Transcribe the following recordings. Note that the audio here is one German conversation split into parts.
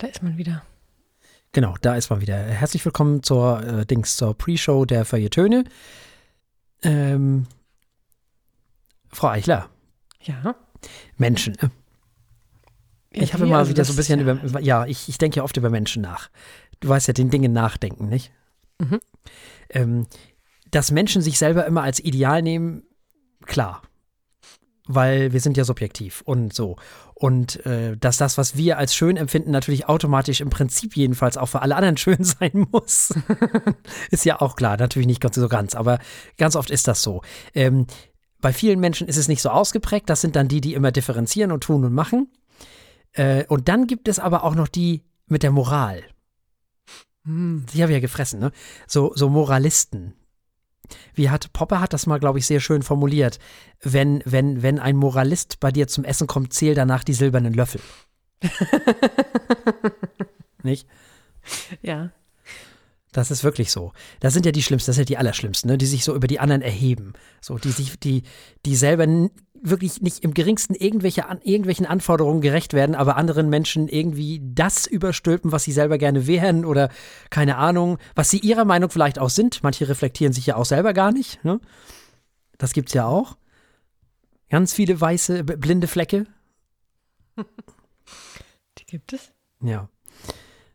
da ist man wieder. Genau, da ist man wieder. Herzlich willkommen zur äh, Dings, zur Pre-Show der Feuilletöne. Ähm, Frau Eichler. Ja. Menschen. Ne? Ich habe immer Also wieder so ein bisschen ja- über, ja, ich, ich denke ja oft über Menschen nach. Du weißt ja, den Dingen nachdenken, nicht? Mhm. Ähm, dass Menschen sich selber immer als Ideal nehmen, klar. Weil wir sind ja subjektiv und so. Und äh, dass das, was wir als schön empfinden, natürlich automatisch im Prinzip jedenfalls auch für alle anderen schön sein muss. ist ja auch klar, natürlich nicht ganz so ganz, aber ganz oft ist das so. Ähm, bei vielen Menschen ist es nicht so ausgeprägt. Das sind dann die, die immer differenzieren und tun und machen. Äh, und dann gibt es aber auch noch die mit der Moral. Hm. Die habe ich ja gefressen, ne? So, so Moralisten. Wie hat Popper hat das mal, glaube ich, sehr schön formuliert. Wenn, wenn, wenn ein Moralist bei dir zum Essen kommt, zähl danach die silbernen Löffel. Nicht? Ja. Das ist wirklich so. Das sind ja die Schlimmsten, das sind ja die Allerschlimmsten, ne? die sich so über die anderen erheben. So, die sich, die, die selber wirklich nicht im geringsten irgendwelche an, irgendwelchen Anforderungen gerecht werden, aber anderen Menschen irgendwie das überstülpen, was sie selber gerne wären oder keine Ahnung, was sie ihrer Meinung vielleicht auch sind. Manche reflektieren sich ja auch selber gar nicht. Ne? Das gibt's ja auch. Ganz viele weiße, blinde Flecke. Die gibt es. Ja.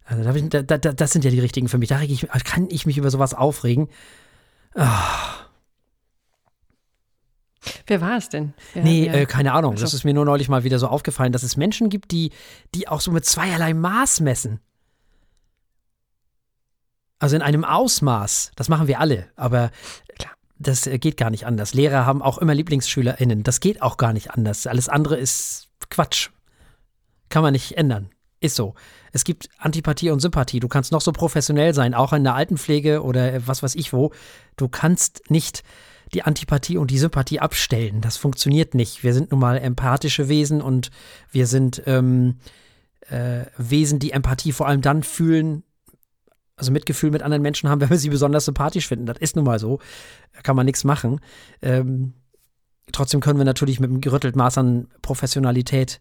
Also da, ich, da, da, das sind ja die richtigen für mich. Da ich, kann ich mich über sowas aufregen. Wer war es denn? Wer, Nee, wer- äh, keine Ahnung. Ach so. Das ist mir nur neulich mal wieder so aufgefallen, dass es Menschen gibt, die, die auch so mit zweierlei Maß messen. Also in einem Ausmaß. Das machen wir alle, aber Klar. das äh, geht gar nicht anders. Lehrer haben auch immer LieblingsschülerInnen. Das geht auch gar nicht anders. Alles andere ist Quatsch. Kann man nicht ändern. Ist so. Es gibt Antipathie und Sympathie. Du kannst noch so professionell sein, auch in der Altenpflege oder äh, was weiß ich wo. Du kannst nicht die Antipathie und die Sympathie abstellen. Das funktioniert nicht. Wir sind nun mal empathische Wesen und wir sind ähm, äh, Wesen, die Empathie vor allem dann fühlen, also Mitgefühl mit anderen Menschen haben, wenn wir sie besonders sympathisch finden. Das ist nun mal so. Da kann man nichts machen. Ähm, trotzdem können wir natürlich mit einem gerüttelt Maß an Professionalität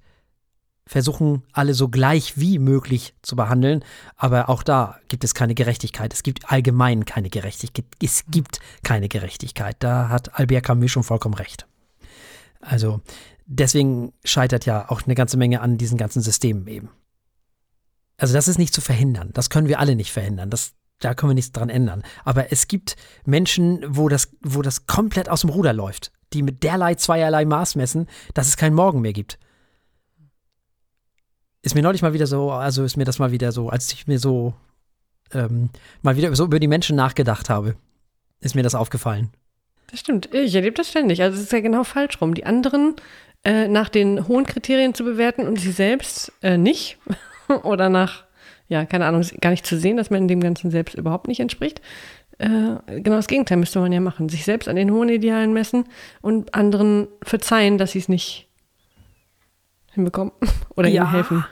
versuchen, alle so gleich wie möglich zu behandeln. Aber auch da gibt es keine Gerechtigkeit. Es gibt allgemein keine Gerechtigkeit. Es gibt keine Gerechtigkeit. Da hat Albert Camus schon vollkommen recht. Also deswegen scheitert ja auch eine ganze Menge an diesen ganzen Systemen eben. Also das ist nicht zu verhindern. Das können wir alle nicht verhindern. Das, da können wir nichts dran ändern. Aber es gibt Menschen, wo das, wo das komplett aus dem Ruder läuft, die mit derlei, zweierlei Maß messen, dass es keinen Morgen mehr gibt. Ist mir neulich mal wieder so, also ist mir das mal wieder so, als ich mir so ähm, mal wieder so über die Menschen nachgedacht habe, ist mir das aufgefallen. Das stimmt. Ich erlebe das ständig. Also es ist ja genau falsch rum. Die anderen äh, nach den hohen Kriterien zu bewerten und sie selbst äh, nicht. Oder nach, ja, keine Ahnung, gar nicht zu sehen, dass man dem Ganzen selbst überhaupt nicht entspricht. Äh, genau das Gegenteil müsste man ja machen. Sich selbst an den hohen Idealen messen und anderen verzeihen, dass sie es nicht hinbekommen. Oder Ja. ihnen helfen,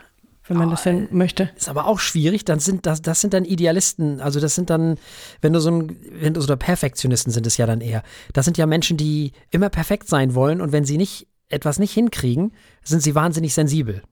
wenn man das denn möchte. Ist aber auch schwierig, dann sind das, das sind dann Idealisten, also das sind dann, wenn du so ein, wenn du so Perfektionisten sind es ja dann eher. Das sind ja Menschen, die immer perfekt sein wollen und wenn sie nicht etwas nicht hinkriegen, sind sie wahnsinnig sensibel.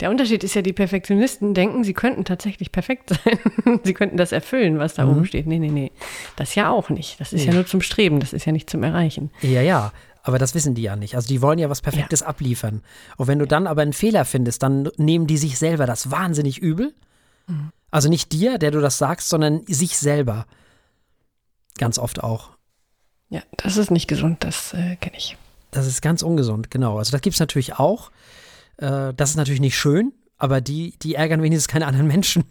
Der Unterschied ist ja, die Perfektionisten denken, sie könnten tatsächlich perfekt sein. sie könnten das erfüllen, was da oben steht. Nee, nee, nee. Das ja auch nicht. Das ist ja Nee. nur zum Streben, das ist ja nicht zum Erreichen. Ja, ja, aber das wissen die ja nicht. Also die wollen ja was Perfektes abliefern. Und wenn du dann aber einen Fehler findest, dann nehmen die sich selber das wahnsinnig übel. Also nicht dir, der du das sagst, sondern sich selber. Ganz oft auch. Ja, das ist nicht gesund, das äh, kenne ich. Das ist ganz ungesund, genau. Also das gibt es natürlich auch. Äh, das ist natürlich nicht schön, aber die, die ärgern wenigstens keine anderen Menschen.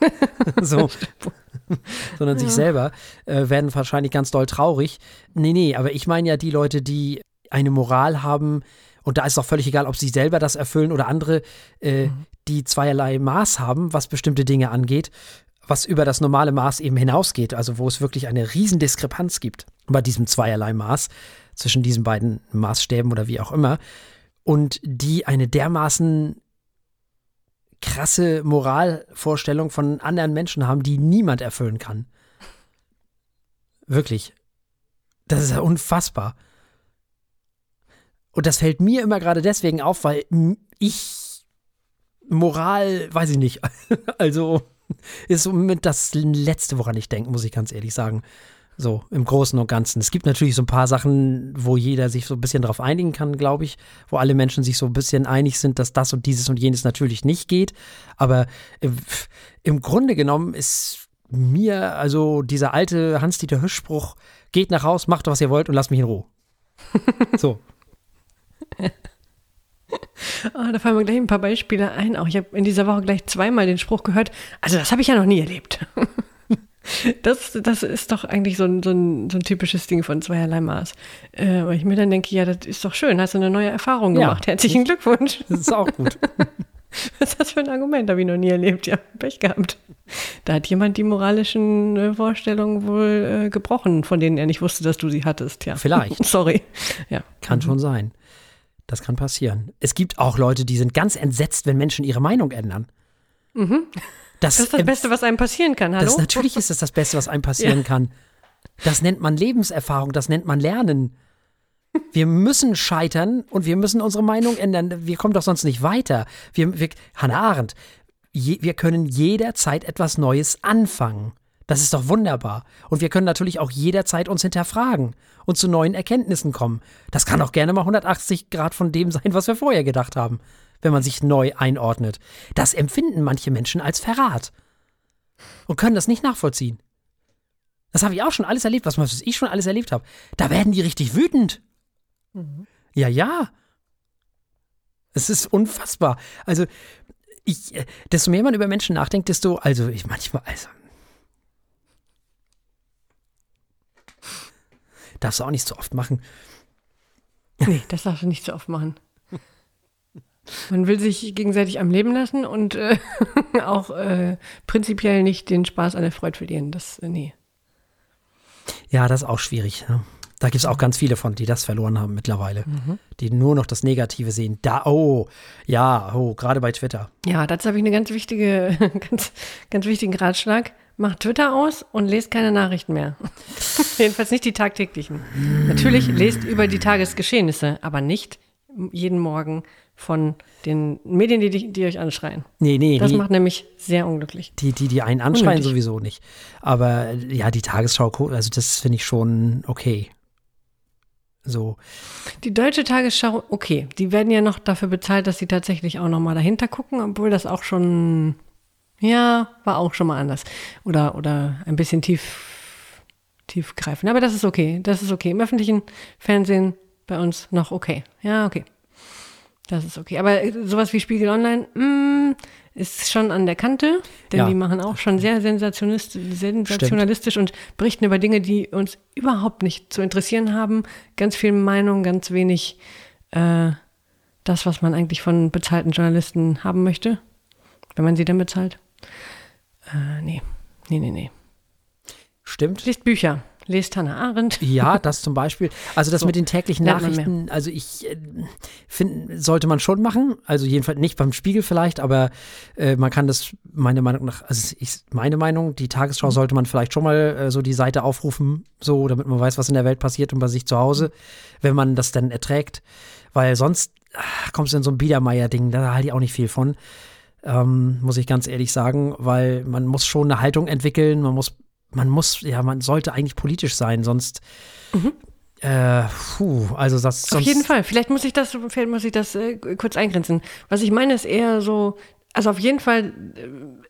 so. Sondern sich selber, äh, werden wahrscheinlich ganz doll traurig. Nee, nee, aber ich meine ja die Leute, die eine Moral haben, und da ist auch völlig egal, ob sie selber das erfüllen oder andere, äh, die zweierlei Maß haben, was bestimmte Dinge angeht, was über das normale Maß eben hinausgeht, also wo es wirklich eine Riesendiskrepanz gibt bei diesem zweierlei Maß zwischen diesen beiden Maßstäben oder wie auch immer. Und die eine dermaßen krasse Moralvorstellung von anderen Menschen haben, die niemand erfüllen kann. Wirklich. Das ist ja unfassbar. Und das fällt mir immer gerade deswegen auf, weil ich Moral, weiß ich nicht. Also ist somit das Letzte, woran ich denke, muss ich ganz ehrlich sagen. So, im Großen und Ganzen. Es gibt natürlich so ein paar Sachen, wo jeder sich so ein bisschen drauf einigen kann, glaube ich, wo alle Menschen sich so ein bisschen einig sind, dass das und dieses und jenes natürlich nicht geht. Aber im, im Grunde genommen ist mir, also dieser alte Hans-Dieter Hirsch-Spruch, geht nach Haus, macht, was ihr wollt und lasst mich in Ruhe. so. Oh, da fallen mir gleich ein paar Beispiele ein. Auch ich habe in dieser Woche gleich zweimal den Spruch gehört. Also das habe ich ja noch nie erlebt. Das, das ist doch eigentlich so ein, so, ein, so ein typisches Ding von zweierlei Maß. Äh, weil ich mir dann denke, ja, das ist doch schön, hast du eine neue Erfahrung gemacht. Ja, Herzlichen Glückwunsch. Das ist auch gut. Was ist das für ein Argument? Habe ich noch nie erlebt. Ja, Pech gehabt. Da hat jemand die moralischen äh, Vorstellungen wohl äh, gebrochen, von denen er nicht wusste, dass du sie hattest. Ja. Vielleicht. Sorry. Ja. Kann schon sein. Das kann passieren. Es gibt auch Leute, die sind ganz entsetzt, wenn Menschen ihre Meinung ändern. Mhm. Das, das ist das Beste, was einem passieren kann. Hallo? Das, natürlich ist das das Beste, was einem passieren ja. kann. Das nennt man Lebenserfahrung, das nennt man Lernen. Wir müssen scheitern und wir müssen unsere Meinung ändern. Wir kommen doch sonst nicht weiter. Wir, wir, Hannah Arendt, je, wir können jederzeit etwas Neues anfangen. Das ist doch wunderbar. Und wir können natürlich auch jederzeit uns hinterfragen und zu neuen Erkenntnissen kommen. Das kann auch gerne mal 180 Grad von dem sein, was wir vorher gedacht haben, wenn man sich neu einordnet. Das empfinden manche Menschen als Verrat und können das nicht nachvollziehen. Das habe ich auch schon alles erlebt, was ich schon alles erlebt habe. Da werden die richtig wütend. Mhm. Ja, ja. Es ist unfassbar. Also, ich, äh, desto mehr man über Menschen nachdenkt, desto, also ich manchmal, also Darfst du auch nicht so oft machen. Nee, das darfst du nicht so oft machen. Man will sich gegenseitig am Leben lassen und äh, auch äh, prinzipiell nicht den Spaß an der Freude verlieren. Das, äh, nee. Ja, das ist auch schwierig. Ja. Da gibt es auch ganz viele von, die das verloren haben mittlerweile. Mhm. Die nur noch das Negative sehen. Da, oh, ja, oh, gerade bei Twitter. Ja, dazu habe ich eine ganz wichtige, ganz, ganz wichtigen Ratschlag. Macht Twitter aus und lest keine Nachrichten mehr. Jedenfalls nicht die tagtäglichen. Natürlich lest über die Tagesgeschehnisse, aber nicht jeden Morgen von den Medien, die, die euch anschreien. Nee, nee. Das die, macht nämlich sehr unglücklich. Die, die, die einen anschreien, Unnötig. sowieso nicht. Aber ja, die Tagesschau, also das finde ich schon okay. So. Die deutsche Tagesschau, okay, die werden ja noch dafür bezahlt, dass sie tatsächlich auch noch mal dahinter gucken, obwohl das auch schon, ja, war auch schon mal anders. Oder, oder ein bisschen tief, tiefgreifend. Aber das ist okay, das ist okay. Im öffentlichen Fernsehen bei uns noch okay. Ja, okay. Das ist okay. Aber sowas wie Spiegel Online, mm, ist schon an der Kante, denn ja. die machen auch schon sehr sensationalistisch Stimmt. und berichten über Dinge, die uns überhaupt nicht zu interessieren haben. Ganz viel Meinung, ganz wenig äh, das, was man eigentlich von bezahlten Journalisten haben möchte, wenn man sie denn bezahlt. Äh, nee, nee, nee, nee. Stimmt. Liest Bücher lest Hannah Arendt. Ja, das zum Beispiel. Also das so, mit den täglichen Nachrichten, also ich äh, finde, sollte man schon machen. Also jedenfalls nicht beim Spiegel vielleicht, aber äh, man kann das meiner Meinung nach, also ich, meine Meinung, die Tagesschau mhm. sollte man vielleicht schon mal äh, so die Seite aufrufen, so damit man weiß, was in der Welt passiert und bei sich zu Hause, wenn man das dann erträgt. Weil sonst ach, kommst du in so ein Biedermeier-Ding, da halte ich auch nicht viel von. Ähm, muss ich ganz ehrlich sagen, weil man muss schon eine Haltung entwickeln, man muss man muss, ja, man sollte eigentlich politisch sein, sonst. Mhm. Äh, puh, also das. Auf jeden Fall. Vielleicht muss ich das, vielleicht muss ich das äh, kurz eingrenzen. Was ich meine, ist eher so, also auf jeden Fall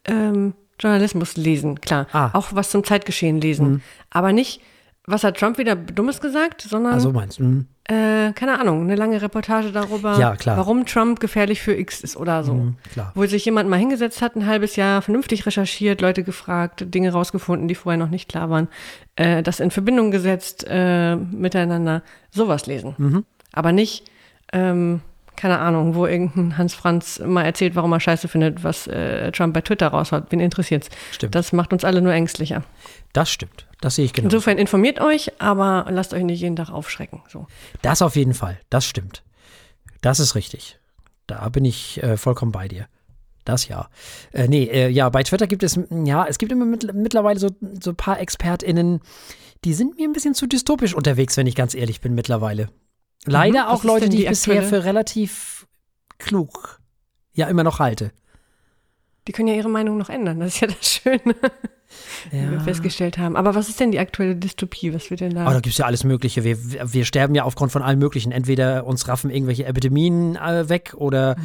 äh, Journalismus lesen, klar. Ah. Auch was zum Zeitgeschehen lesen. Mhm. Aber nicht, was hat Trump wieder Dummes gesagt, sondern. Also meinst du? Mhm äh, keine Ahnung, eine lange Reportage darüber, ja, warum Trump gefährlich für X ist oder so. Mhm, Wo sich jemand mal hingesetzt hat, ein halbes Jahr vernünftig recherchiert, Leute gefragt, Dinge rausgefunden, die vorher noch nicht klar waren, äh, das in Verbindung gesetzt, äh, miteinander, sowas lesen. Mhm. Aber nicht, ähm, keine Ahnung, wo irgendein Hans Franz mal erzählt, warum er scheiße findet, was äh, Trump bei Twitter raushaut. Wen interessiert's? Stimmt. Das macht uns alle nur ängstlicher. Das stimmt. Das sehe ich genau. Insofern informiert euch, aber lasst euch nicht jeden Tag aufschrecken. So. Das auf jeden Fall. Das stimmt. Das ist richtig. Da bin ich äh, vollkommen bei dir. Das ja. Äh, nee, äh, ja, bei Twitter gibt es, ja, es gibt immer mit, mittlerweile so, so ein paar ExpertInnen, die sind mir ein bisschen zu dystopisch unterwegs, wenn ich ganz ehrlich bin, mittlerweile. Leider mhm, auch Leute, die ich bisher für relativ klug ja immer noch halte. Die können ja ihre Meinung noch ändern. Das ist ja das Schöne, wie wir Ja. festgestellt haben. Aber was ist denn die aktuelle Dystopie? Was wird denn da? Aber da gibt es ja alles Mögliche. Wir, wir sterben ja aufgrund von allem Möglichen. Entweder uns raffen irgendwelche Epidemien äh, weg oder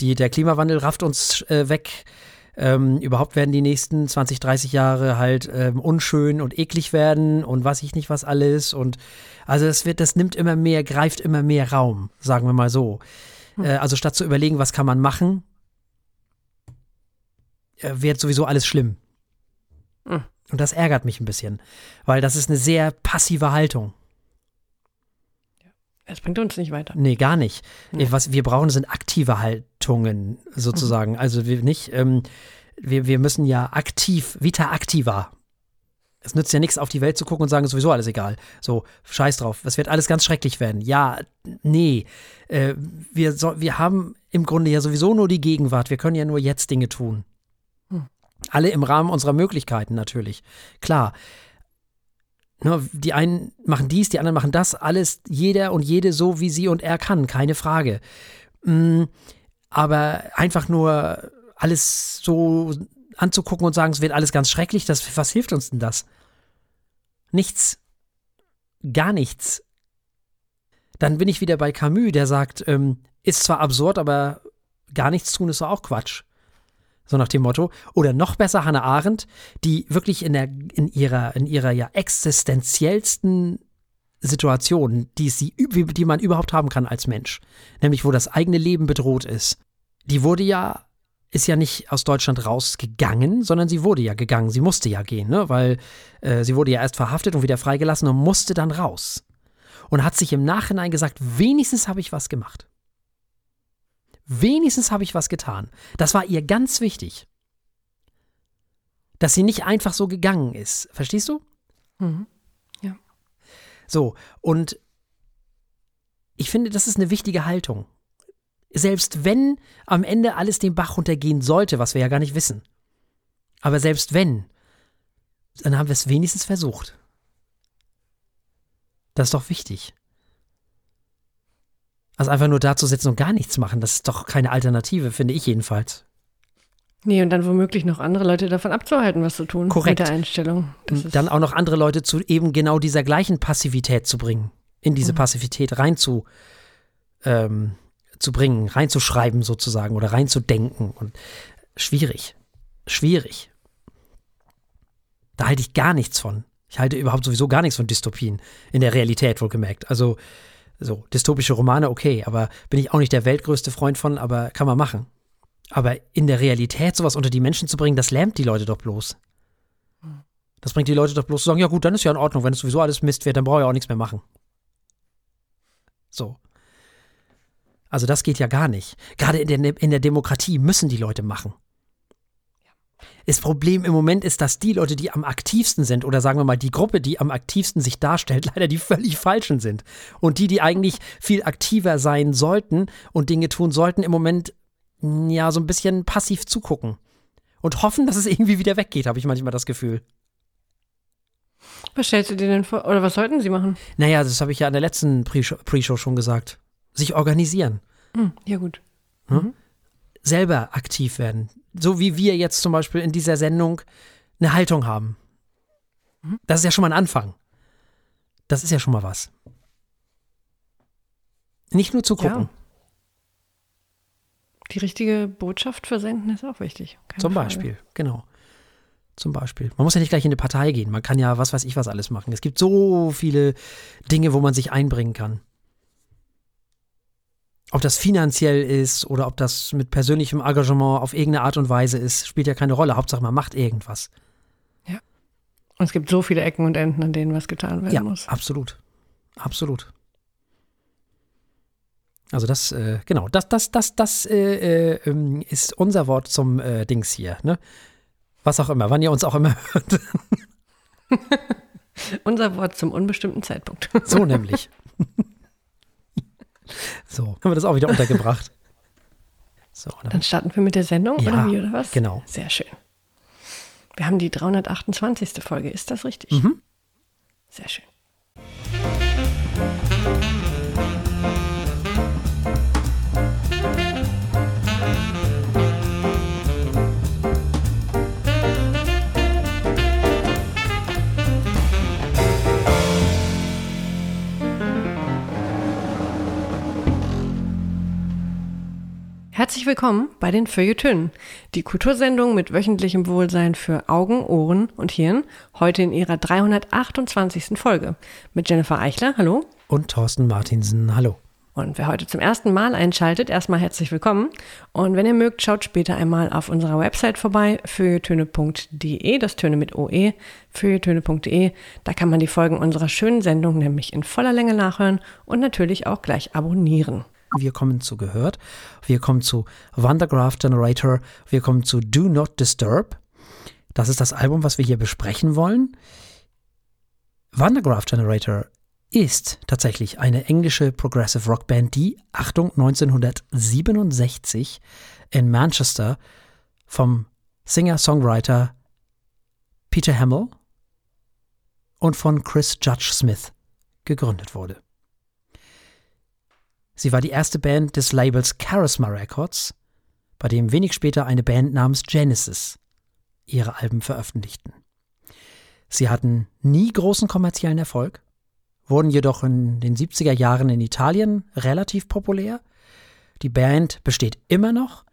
die, der Klimawandel rafft uns äh, weg. Ähm, überhaupt werden die nächsten 20, 30 Jahre halt ähm, unschön und eklig werden und weiß ich nicht was alles. Und also das wird, das nimmt immer mehr, greift immer mehr Raum, sagen wir mal so. Äh, also statt zu überlegen, was kann man machen, wird sowieso alles schlimm. Mhm. Und das ärgert mich ein bisschen, weil das ist eine sehr passive Haltung. Das bringt uns nicht weiter. Nee, gar nicht. Nee. Was wir brauchen, sind aktive Haltungen sozusagen. Also wir nicht, ähm, wir, wir müssen ja aktiv, vita activa. Es nützt ja nichts, auf die Welt zu gucken und sagen, ist sowieso alles egal. So, scheiß drauf. Es wird alles ganz schrecklich werden. Ja, nee. Äh, wir, so, wir haben im Grunde ja sowieso nur die Gegenwart. Wir können ja nur jetzt Dinge tun. Alle im Rahmen unserer Möglichkeiten natürlich. Klar. Die einen machen dies, die anderen machen das. Alles, jeder und jede so, wie sie und er kann. Keine Frage. Mm, aber einfach nur alles so anzugucken und sagen, es wird alles ganz schrecklich, das, was hilft uns denn das? Nichts. Gar nichts. Dann bin ich wieder bei Camus, der sagt, ähm, ist zwar absurd, aber gar nichts tun ist doch auch Quatsch. So nach dem Motto. Oder noch besser Hannah Arendt, die wirklich in, der, in ihrer, in ihrer ja existenziellsten Situation, die, sie, die man überhaupt haben kann als Mensch, nämlich wo das eigene Leben bedroht ist, die wurde ja, ist ja nicht aus Deutschland rausgegangen, sondern sie wurde ja gegangen. Sie musste ja gehen, ne? weil äh, sie wurde ja erst verhaftet und wieder freigelassen und musste dann raus. Und hat sich im Nachhinein gesagt, wenigstens habe ich was gemacht. Wenigstens habe ich was getan. Das war ihr ganz wichtig. Dass sie nicht einfach so gegangen ist. Verstehst du? Mhm. So, und ich finde, das ist eine wichtige Haltung. Selbst wenn am Ende alles den Bach runtergehen sollte, was wir ja gar nicht wissen. Aber selbst wenn, dann haben wir es wenigstens versucht. Das ist doch wichtig. Also einfach nur da zu sitzen und gar nichts machen, das ist doch keine Alternative, finde ich jedenfalls. Nee, und dann womöglich noch andere Leute davon abzuhalten, was zu tun. Korrekt. Mit der Einstellung. Dann auch noch andere Leute zu eben genau dieser gleichen Passivität zu bringen, in diese Passivität rein zu, ähm, zu bringen, reinzuschreiben sozusagen oder reinzudenken. Und schwierig. Schwierig. Da halte ich gar nichts von. Ich halte überhaupt sowieso gar nichts von Dystopien. In der Realität wohlgemerkt. Also, so, dystopische Romane, okay, aber bin ich auch nicht der weltgrößte Freund von, aber kann man machen. Aber in der Realität sowas unter die Menschen zu bringen, das lähmt die Leute doch bloß. Das bringt die Leute doch bloß zu sagen, ja gut, dann ist ja in Ordnung, wenn es sowieso alles Mist wird, dann brauche ich auch nichts mehr machen. So. Also das geht ja gar nicht. Gerade in der, in der Demokratie müssen die Leute machen. Das Problem im Moment ist, dass die Leute, die am aktivsten sind, oder sagen wir mal die Gruppe, die am aktivsten sich darstellt, leider die völlig falschen sind. Und die, die eigentlich viel aktiver sein sollten und Dinge tun sollten, im Moment ja so ein bisschen passiv zugucken. Und hoffen, dass es irgendwie wieder weggeht, habe ich manchmal das Gefühl. was stellst du dir denn vor? Oder was sollten sie machen? Naja, das habe ich ja in der letzten Pre-Show schon gesagt. Sich organisieren. Hm, ja, gut. Selber aktiv werden. So wie wir jetzt zum Beispiel in dieser Sendung eine Haltung haben. Das ist ja schon mal ein Anfang. Das ist ja schon mal was. Nicht nur zugucken. Ja. Die richtige Botschaft versenden ist auch wichtig. Keine Zum Frage. Beispiel, genau. Zum Beispiel. Man muss ja nicht gleich in eine Partei gehen. Man kann ja, was weiß ich, was alles machen. Es gibt so viele Dinge, wo man sich einbringen kann. Ob das finanziell ist oder ob das mit persönlichem Engagement auf irgendeine Art und Weise ist, spielt ja keine Rolle. Hauptsache, man macht irgendwas. Und es gibt so viele Ecken und Enden, an denen was getan werden Ja, muss. absolut. Absolut. Also das, äh, genau, das, das, das, das äh, äh, ähm, ist unser Wort zum äh, Dings hier, ne? Was auch immer, wann ihr uns auch immer hört. Unser Wort zum unbestimmten Zeitpunkt. So nämlich. so, haben wir das auch wieder untergebracht. So, dann, Dann starten wir mit der Sendung, Ja, oder wie, oder was? genau. Sehr schön. Wir haben die 328. Folge, ist das richtig? Mhm. Sehr schön. Herzlich willkommen bei den Feuilletönen, die Kultursendung mit wöchentlichem Wohlsein für Augen, Ohren und Hirn, heute in ihrer 328. Folge. Mit Jennifer Eichler, hallo. Und Thorsten Martinsen, hallo. Und wer heute zum ersten Mal einschaltet, erstmal herzlich willkommen. Und wenn ihr mögt, schaut später einmal auf unserer Website vorbei, feuilletöne.de, das Töne mit OE, feuilletöne.de. Da kann man die Folgen unserer schönen Sendung nämlich in voller Länge nachhören und natürlich auch gleich abonnieren. Wir kommen zu Gehört, wir kommen zu Wondergraph Generator, wir kommen zu Do Not Disturb. Das ist das Album, was wir hier besprechen wollen. Wondergraph Generator ist tatsächlich eine englische Progressive Rock Band, die, Achtung, 1967 in Manchester vom Singer-Songwriter Peter Hamill und von Chris Judge Smith gegründet wurde. Sie war die erste Band des Labels Charisma Records, bei dem wenig später eine Band namens Genesis ihre Alben veröffentlichten. Sie hatten nie großen kommerziellen Erfolg, wurden jedoch in den 70er Jahren in Italien relativ populär. Die Band besteht immer noch.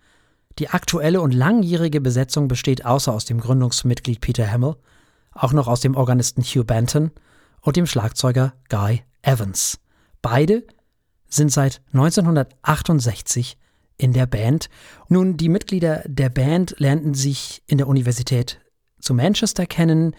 Die aktuelle und langjährige Besetzung besteht außer aus dem Gründungsmitglied Peter Hamill auch noch aus dem Organisten Hugh Banton und dem Schlagzeuger Guy Evans. Beide sind seit 1968 in der Band. Nun, die Mitglieder der Band lernten sich in der Universität zu Manchester kennen.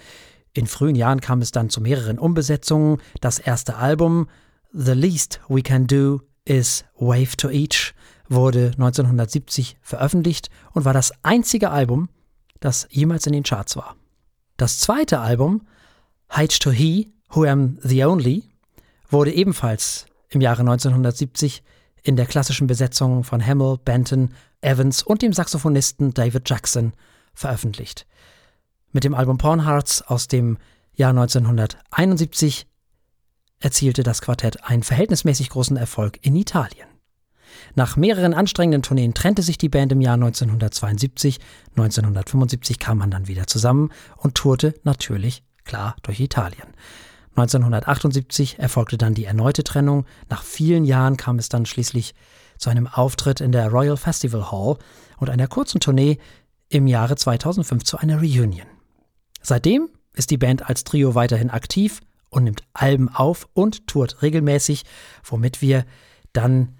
In frühen Jahren kam es dann zu mehreren Umbesetzungen. Das erste Album, The Least We Can Do is Wave to Each, wurde 1970 veröffentlicht und war das einzige Album, das jemals in den Charts war. Das zweite Album, Height to He, Who Am the Only, wurde ebenfalls im Jahre 1970 in der klassischen Besetzung von Hamill, Benton, Evans und dem Saxophonisten David Jackson veröffentlicht. Mit dem Album Pornhearts aus dem Jahr 1971 erzielte das Quartett einen verhältnismäßig großen Erfolg in Italien. Nach mehreren anstrengenden Tourneen trennte sich die Band im Jahr 1972. 1975 kam man dann wieder zusammen und tourte natürlich klar durch Italien. 1978 erfolgte dann die erneute Trennung. Nach vielen Jahren kam es dann schließlich zu einem Auftritt in der Royal Festival Hall und einer kurzen Tournee im Jahre 2005 zu einer Reunion. Seitdem ist die Band als Trio weiterhin aktiv und nimmt Alben auf und tourt regelmäßig, womit wir dann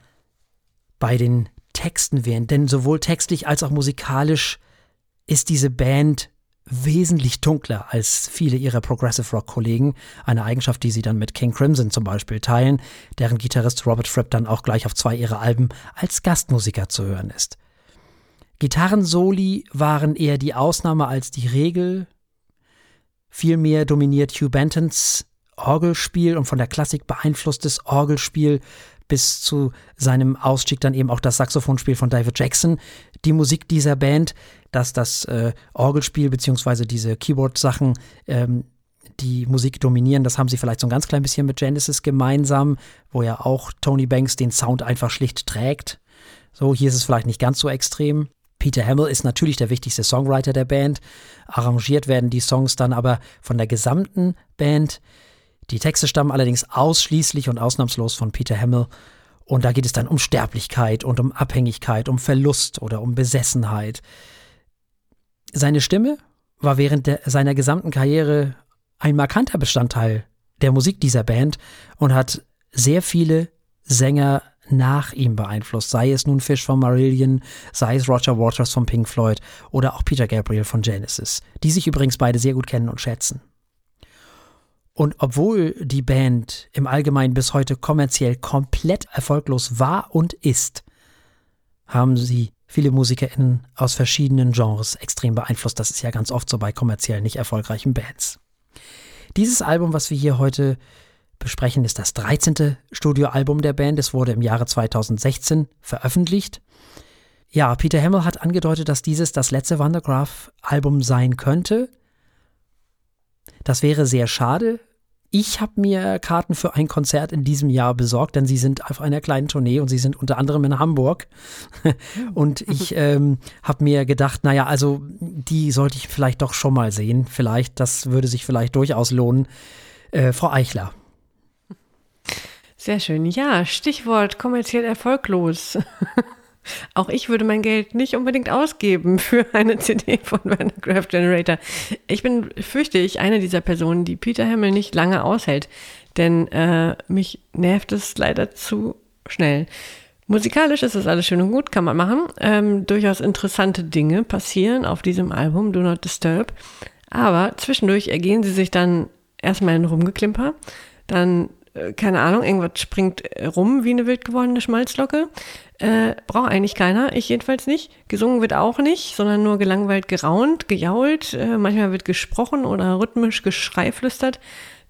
bei den Texten wären. Denn sowohl textlich als auch musikalisch ist diese Band wesentlich dunkler als viele ihrer Progressive Rock Kollegen, eine Eigenschaft, die sie dann mit King Crimson zum Beispiel teilen, deren Gitarrist Robert Fripp dann auch gleich auf zwei ihrer Alben als Gastmusiker zu hören ist. Gitarrensoli waren eher die Ausnahme als die Regel, Vielmehr dominiert Hugh Bentons Orgelspiel und von der Klassik beeinflusstes Orgelspiel bis zu seinem Ausstieg dann eben auch das Saxophonspiel von David Jackson. Die Musik dieser Band, dass das äh, Orgelspiel beziehungsweise diese Keyboard-Sachen ähm, die Musik dominieren, das haben sie vielleicht so ein ganz klein bisschen mit Genesis gemeinsam, wo ja auch Tony Banks den Sound einfach schlicht trägt. So, hier ist es vielleicht nicht ganz so extrem. Peter Hamill ist natürlich der wichtigste Songwriter der Band. Arrangiert werden die Songs dann aber von der gesamten Band. Die Texte stammen allerdings ausschließlich und ausnahmslos von Peter Hamill. Und da geht es dann um Sterblichkeit und um Abhängigkeit, um Verlust oder um Besessenheit. Seine Stimme war während der, seiner gesamten Karriere ein markanter Bestandteil der Musik dieser Band und hat sehr viele Sänger nach ihm beeinflusst, sei es nun Fish von Marillion, sei es Roger Waters von Pink Floyd oder auch Peter Gabriel von Genesis, die sich übrigens beide sehr gut kennen und schätzen. Und obwohl die Band im Allgemeinen bis heute kommerziell komplett erfolglos war und ist, haben sie viele MusikerInnen aus verschiedenen Genres extrem beeinflusst. Das ist ja ganz oft so bei kommerziell nicht erfolgreichen Bands. Dieses Album, was wir hier heute besprechen, ist das 13. Studioalbum der Band. Es wurde im Jahre 2016 veröffentlicht. Ja, Peter Hamill hat angedeutet, dass dieses das letzte Wondergraph-Album sein könnte. Das wäre sehr schade. Ich habe mir Karten für ein Konzert in diesem Jahr besorgt, denn sie sind auf einer kleinen Tournee und sie sind unter anderem in Hamburg. und ich ähm, habe mir gedacht, naja, also die sollte ich vielleicht doch schon mal sehen. Vielleicht, das würde sich vielleicht durchaus lohnen. Äh, Frau Eichler, sehr schön. Ja, Stichwort kommerziell erfolglos. Auch ich würde mein Geld nicht unbedingt ausgeben für eine CD von Werner Craft Generator. Ich bin, fürchte ich, eine dieser Personen, die Peter Hamill nicht lange aushält. Denn äh, mich nervt es leider zu schnell. Musikalisch ist das alles schön und gut, kann man machen. Ähm, durchaus interessante Dinge passieren auf diesem Album, Do Not Disturb. Aber zwischendurch ergehen sie sich dann erstmal in Rumgeklimper. Dann, äh, keine Ahnung, irgendwas springt rum wie eine wild gewordene Schmalzlocke. Äh, braucht eigentlich keiner, ich jedenfalls nicht. Gesungen wird auch nicht, sondern nur gelangweilt geraunt, gejault. Äh, manchmal wird gesprochen oder rhythmisch Geschrei flüstert.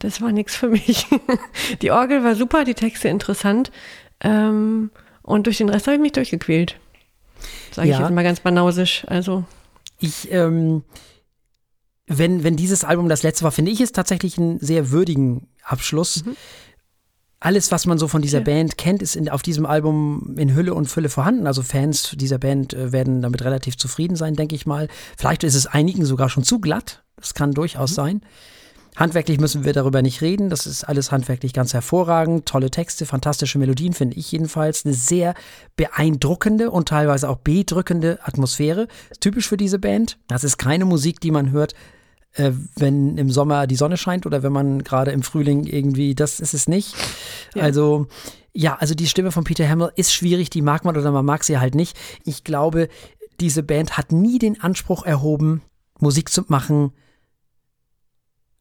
Das war nichts für mich. die Orgel war super, die Texte interessant. Ähm, und durch den Rest habe ich mich durchgequält. Sage ja. ich jetzt mal ganz banausisch. Also. Ich, ähm, wenn, wenn dieses Album das letzte war, finde ich es tatsächlich einen sehr würdigen Abschluss. Mhm. Alles, was man so von dieser ja. Band kennt, ist in, auf diesem Album in Hülle und Fülle vorhanden. Also Fans dieser Band äh, werden damit relativ zufrieden sein, denke ich mal. Vielleicht ist es einigen sogar schon zu glatt. Das kann durchaus mhm. sein. Handwerklich müssen wir darüber nicht reden. Das ist alles handwerklich ganz hervorragend. Tolle Texte, fantastische Melodien, finde ich jedenfalls. Eine sehr beeindruckende und teilweise auch bedrückende Atmosphäre. Typisch für diese Band. Das ist keine Musik, die man hört, äh, wenn im Sommer die Sonne scheint oder wenn man gerade im Frühling irgendwie, das ist es nicht. Ja. Also, ja, also die Stimme von Peter Hamill ist schwierig, die mag man oder man mag sie halt nicht. Ich glaube, diese Band hat nie den Anspruch erhoben, Musik zu machen,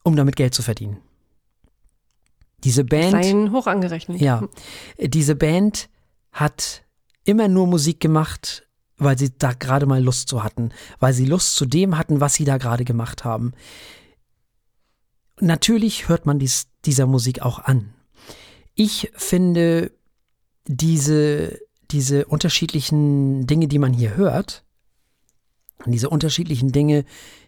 um damit Geld zu verdienen. Diese Band. Seien hoch angerechnet. Ja. Diese Band hat immer nur Musik gemacht, weil sie da gerade mal Lust zu hatten, weil sie Lust zu dem hatten, was sie da gerade gemacht haben. Natürlich hört man dies, dieser Musik auch an. Ich finde diese, diese unterschiedlichen Dinge, die man hier hört, diese unterschiedlichen Dinge,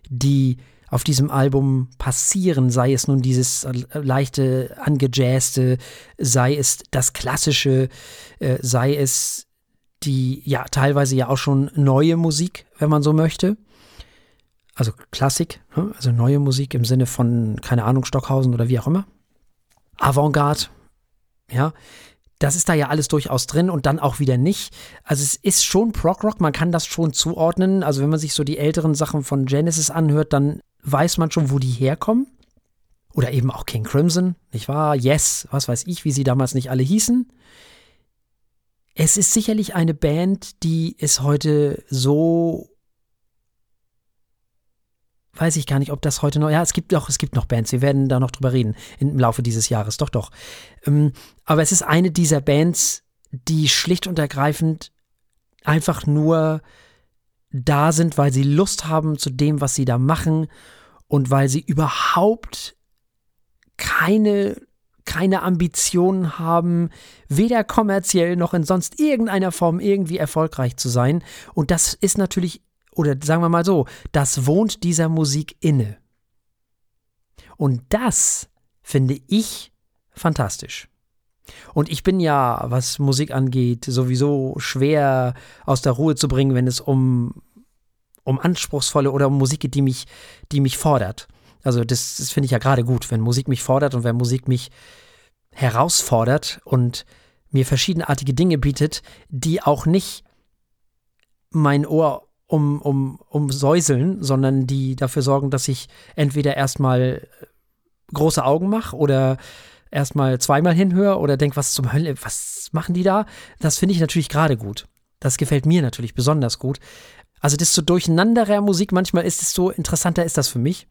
die auf diesem Album passieren, sei es nun dieses leichte, angejazzte, sei es das klassische, äh, sei es die ja teilweise ja auch schon neue Musik, wenn man so möchte. Also Klassik, ne? also neue Musik im Sinne von, keine Ahnung, Stockhausen oder wie auch immer. Avantgarde, ja, das ist da ja alles durchaus drin und dann auch wieder nicht. Also es ist schon Prog-Rock, man kann das schon zuordnen. Also wenn man sich so die älteren Sachen von Genesis anhört, dann weiß man schon, wo die herkommen. Oder eben auch King Crimson, nicht wahr? Yes, was weiß ich, wie sie damals nicht alle hießen. Es ist sicherlich eine Band, die es heute so weiß ich gar nicht, ob das heute noch. Ja, es gibt doch, es gibt noch Bands. Wir werden da noch drüber reden im Laufe dieses Jahres. Doch, doch. Ähm, aber es ist eine dieser Bands, die schlicht und ergreifend einfach nur da sind, weil sie Lust haben zu dem, was sie da machen und weil sie überhaupt keine keine Ambitionen haben, weder kommerziell noch in sonst irgendeiner Form irgendwie erfolgreich zu sein. Und das ist natürlich, oder sagen wir mal so, das wohnt dieser Musik inne. Und das finde ich fantastisch. Und ich bin ja, was Musik angeht, sowieso schwer aus der Ruhe zu bringen, wenn es um, um anspruchsvolle oder um Musik geht, die mich, die mich fordert. Also das, das finde ich ja gerade gut, wenn Musik mich fordert und wenn Musik mich herausfordert und mir verschiedenartige Dinge bietet, die auch nicht mein Ohr um, um, umsäuseln, sondern die dafür sorgen, dass ich entweder erstmal große Augen mache oder erstmal zweimal hinhöre oder denke, was zum Hölle, was machen die da? Das finde ich natürlich gerade gut. Das gefällt mir natürlich besonders gut. Also desto durcheinanderer Musik manchmal ist, desto interessanter ist das für mich.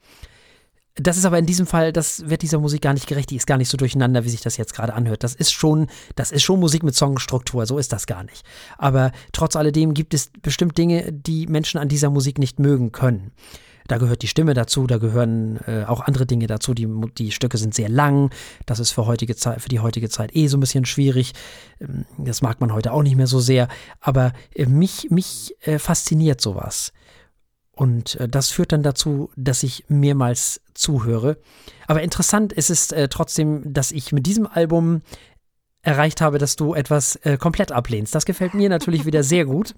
Das ist aber in diesem Fall, das wird dieser Musik gar nicht gerecht. Die ist gar nicht so durcheinander, wie sich das jetzt gerade anhört. Das ist schon, das ist schon Musik mit Songstruktur. So ist das gar nicht. Aber trotz alledem gibt es bestimmt Dinge, die Menschen an dieser Musik nicht mögen können. Da gehört die Stimme dazu, da gehören äh, auch andere Dinge dazu. Die, die Stücke sind sehr lang. Das ist für, heutige Zeit, für die heutige Zeit eh so ein bisschen schwierig. Ähm, das mag man heute auch nicht mehr so sehr. Aber äh, mich, mich äh, fasziniert sowas. Und äh, das führt dann dazu, dass ich mehrmals zuhöre. Aber interessant ist es äh, trotzdem, dass ich mit diesem Album erreicht habe, dass du etwas äh, komplett ablehnst. Das gefällt mir natürlich wieder sehr gut.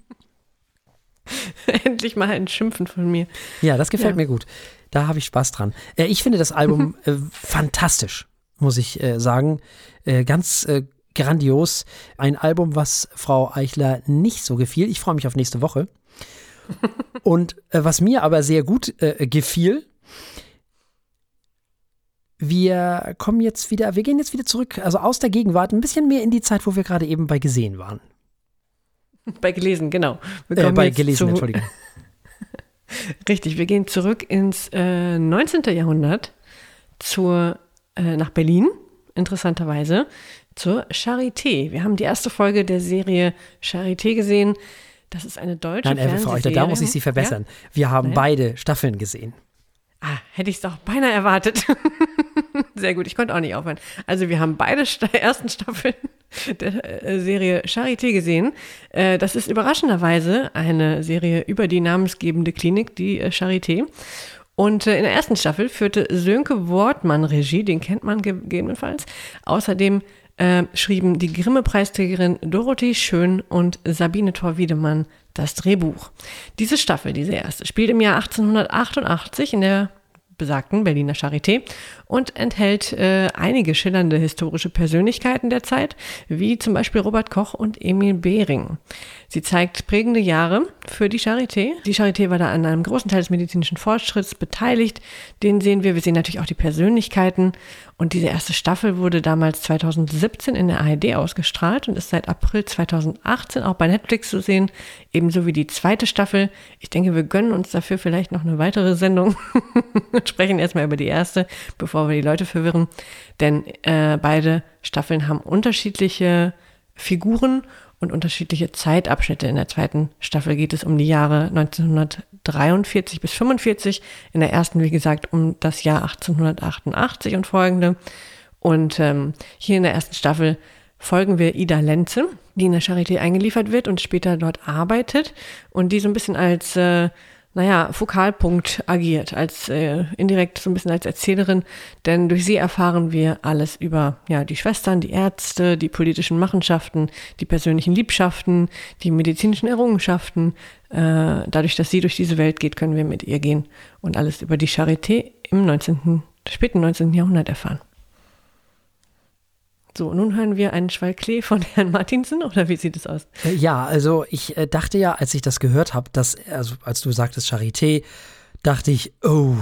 Endlich mal ein Schimpfen von mir. Ja, das gefällt ja. mir gut. Da habe ich Spaß dran. Äh, ich finde das Album äh, fantastisch, muss ich äh, sagen. Äh, ganz grandios. Ein Album, was Frau Eichler nicht so gefiel. Ich freue mich auf nächste Woche. Und äh, was mir aber sehr gut äh, gefiel, wir kommen jetzt wieder, wir gehen jetzt wieder zurück, also aus der Gegenwart, ein bisschen mehr in die Zeit, wo wir gerade eben bei gesehen waren. Bei gelesen, genau. Äh, bei gelesen, Entschuldigung. Richtig, wir gehen zurück ins äh, 19. Jahrhundert zur, äh, nach Berlin, interessanterweise, zur Charité. Wir haben die erste Folge der Serie Charité gesehen. Das ist eine deutsche Nein, äh, Frau Euchter, da muss ich Sie verbessern. Ja? Wir haben ja. beide Staffeln gesehen. Ah, hätte ich es doch beinahe erwartet. Sehr gut, ich konnte auch nicht aufhören. Also wir haben beide Sta ersten Staffeln der äh, Serie Charité gesehen. Äh, das ist überraschenderweise eine Serie über die namensgebende Klinik, die äh, Charité. Und in der ersten Staffel führte Sönke Wortmann Regie, den kennt man gegebenenfalls. Außerdem äh, schrieben die Grimme-Preisträgerin Dorothee Schön und Sabine Thor-Wiedemann das Drehbuch. Diese Staffel, diese erste, spielt im Jahr 1888 in der besagten Berliner Charité und enthält äh, einige schillernde historische Persönlichkeiten der Zeit, wie zum Beispiel Robert Koch und Emil Behring. Sie zeigt prägende Jahre für die Charité. Die Charité war da an einem großen Teil des medizinischen Fortschritts beteiligt. Den sehen wir. Wir sehen natürlich auch die Persönlichkeiten. Und diese erste Staffel wurde damals 2017 in der ARD ausgestrahlt und ist seit April 2018 auch bei Netflix zu sehen, ebenso wie die zweite Staffel. Ich denke, wir gönnen uns dafür vielleicht noch eine weitere Sendung und sprechen erstmal über die erste, bevor wir die Leute verwirren. Denn äh, beide Staffeln haben unterschiedliche Figuren und unterschiedliche Zeitabschnitte. In der zweiten Staffel geht es um die Jahre 1943 bis 45. In der ersten, wie gesagt, um das Jahr 1888 und folgende. Und ähm, hier in der ersten Staffel folgen wir Ida Lenze, die in der Charité eingeliefert wird und später dort arbeitet und die so ein bisschen als äh, naja, Fokalpunkt agiert, als äh, indirekt so ein bisschen als Erzählerin, denn durch sie erfahren wir alles über ja, die Schwestern, die Ärzte, die politischen Machenschaften, die persönlichen Liebschaften, die medizinischen Errungenschaften. Äh, dadurch, dass sie durch diese Welt geht, können wir mit ihr gehen und alles über die Charité im 19., späten 19. Jahrhundert erfahren. So, nun hören wir einen Schwall von Herrn Martinsen oder wie sieht es aus? Äh, ja, also ich äh, dachte ja, als ich das gehört habe, dass, also als du sagtest Charité, dachte ich, oh,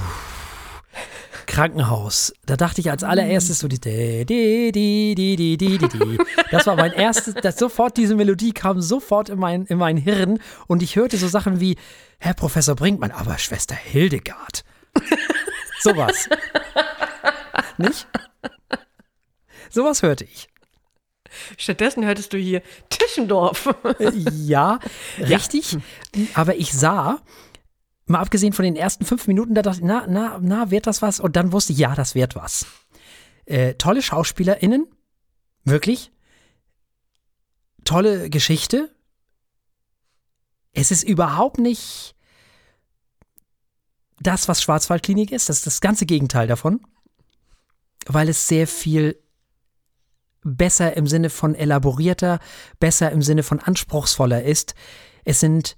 Krankenhaus. Da dachte ich als allererstes so die, die, die, die, die, die, die, die. Das war mein erstes, das sofort diese Melodie kam sofort in mein, in mein Hirn und ich hörte so Sachen wie, Herr Professor Brinkmann, aber Schwester Hildegard. Sowas. Nicht? Sowas hörte ich. Stattdessen hörtest du hier Tischendorf. Äh, ja, richtig. Ja. Aber ich sah, mal abgesehen von den ersten fünf Minuten, da dachte ich, na, na, na, wird das was? Und dann wusste ich, ja, das wird was. Äh, tolle SchauspielerInnen, wirklich. Tolle Geschichte. Es ist überhaupt nicht das, was Schwarzwaldklinik ist. Das ist das ganze Gegenteil davon. Weil es sehr viel besser im Sinne von elaborierter, besser im Sinne von anspruchsvoller ist. Es sind